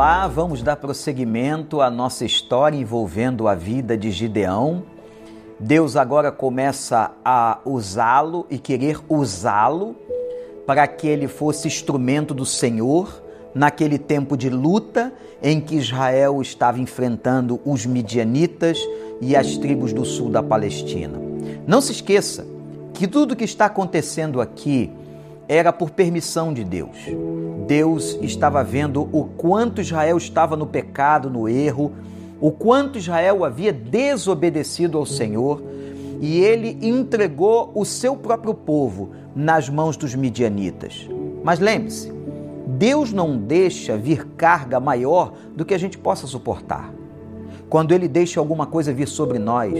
Olá, vamos dar prosseguimento à nossa história envolvendo a vida de Gideão. Deus agora começa a usá-lo e querer usá-lo para que ele fosse instrumento do Senhor naquele tempo de luta em que Israel estava enfrentando os midianitas e as tribos do sul da Palestina. Não se esqueça que tudo que está acontecendo aqui era por permissão de Deus. Deus estava vendo o quanto Israel estava no pecado, no erro, o quanto Israel havia desobedecido ao Senhor e ele entregou o seu próprio povo nas mãos dos midianitas. Mas lembre-se, Deus não deixa vir carga maior do que a gente possa suportar. Quando Ele deixa alguma coisa vir sobre nós,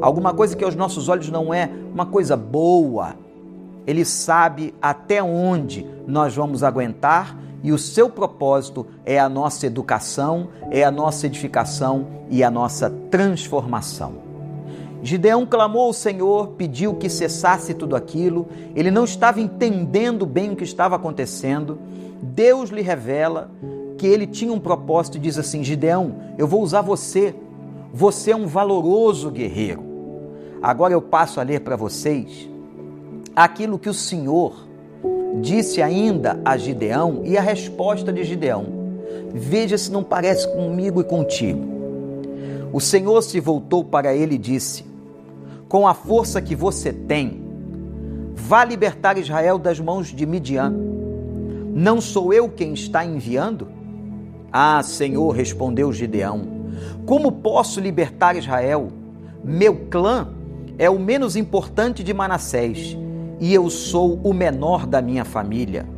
alguma coisa que aos nossos olhos não é uma coisa boa, Ele sabe até onde nós vamos aguentar e o seu propósito é a nossa educação, é a nossa edificação e a nossa transformação. Gideão clamou ao Senhor, pediu que cessasse tudo aquilo, ele não estava entendendo bem o que estava acontecendo. Deus lhe revela que ele tinha um propósito e diz assim: Gideão, eu vou usar você, você é um valoroso guerreiro. Agora eu passo a ler para vocês aquilo que o Senhor disse ainda a Gideão e a resposta de Gideão. Veja se não parece comigo e contigo. O Senhor se voltou para ele e disse: com a força que você tem, vá libertar Israel das mãos de Midian. Não sou eu quem está enviando? Ah, Senhor, respondeu Gideão, como posso libertar Israel? Meu clã é o menos importante de Manassés e eu sou o menor da minha família.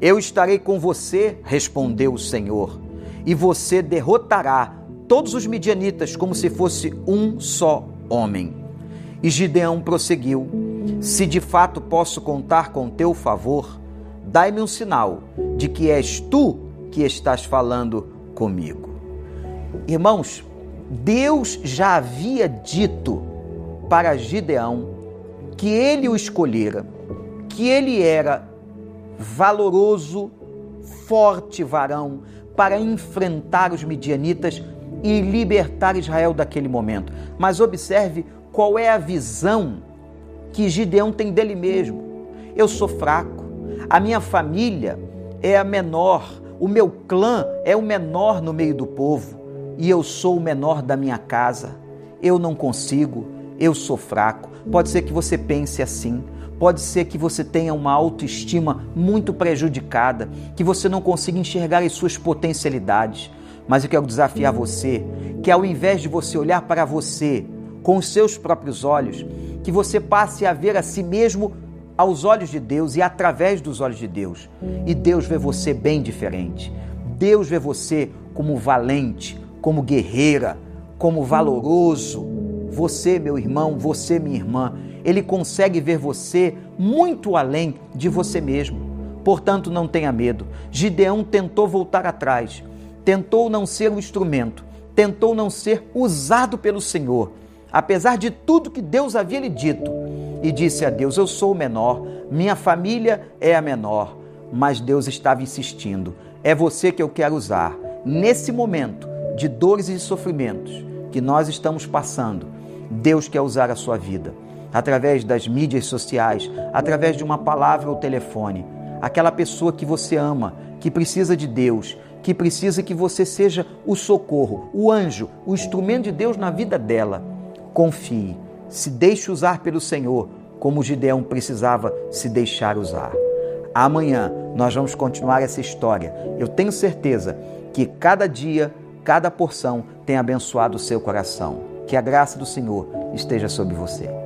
Eu estarei com você, respondeu o Senhor, e você derrotará todos os midianitas como se fosse um só homem. E Gideão prosseguiu: Se de fato posso contar com teu favor, dai-me um sinal de que és tu que estás falando comigo. Irmãos, Deus já havia dito para Gideão que ele o escolhera, que ele era valoroso, forte varão para enfrentar os midianitas e libertar Israel daquele momento. Mas observe qual é a visão que Gideão tem dele mesmo. Eu sou fraco, a minha família é a menor, o meu clã é o menor no meio do povo e eu sou o menor da minha casa. Eu não consigo, eu sou fraco. Pode ser que você pense assim. Pode ser que você tenha uma autoestima muito prejudicada, que você não consiga enxergar as suas potencialidades. Mas eu quero desafiar você que ao invés de você olhar para você com os seus próprios olhos, que você passe a ver a si mesmo aos olhos de Deus e através dos olhos de Deus. E Deus vê você bem diferente. Deus vê você como valente, como guerreira, como valoroso. Você, meu irmão, você, minha irmã, ele consegue ver você muito além de você mesmo. Portanto, não tenha medo. Gideão tentou voltar atrás, tentou não ser um instrumento, tentou não ser usado pelo Senhor apesar de tudo que Deus havia lhe dito, e disse a Deus: Eu sou o menor, minha família é a menor. Mas Deus estava insistindo: É você que eu quero usar. Nesse momento de dores e sofrimentos que nós estamos passando, Deus quer usar a sua vida através das mídias sociais, através de uma palavra ou telefone. Aquela pessoa que você ama, que precisa de Deus, que precisa que você seja o socorro, o anjo, o instrumento de Deus na vida dela confie, se deixe usar pelo Senhor, como Gideão precisava se deixar usar. Amanhã nós vamos continuar essa história. Eu tenho certeza que cada dia, cada porção tem abençoado o seu coração. Que a graça do Senhor esteja sobre você.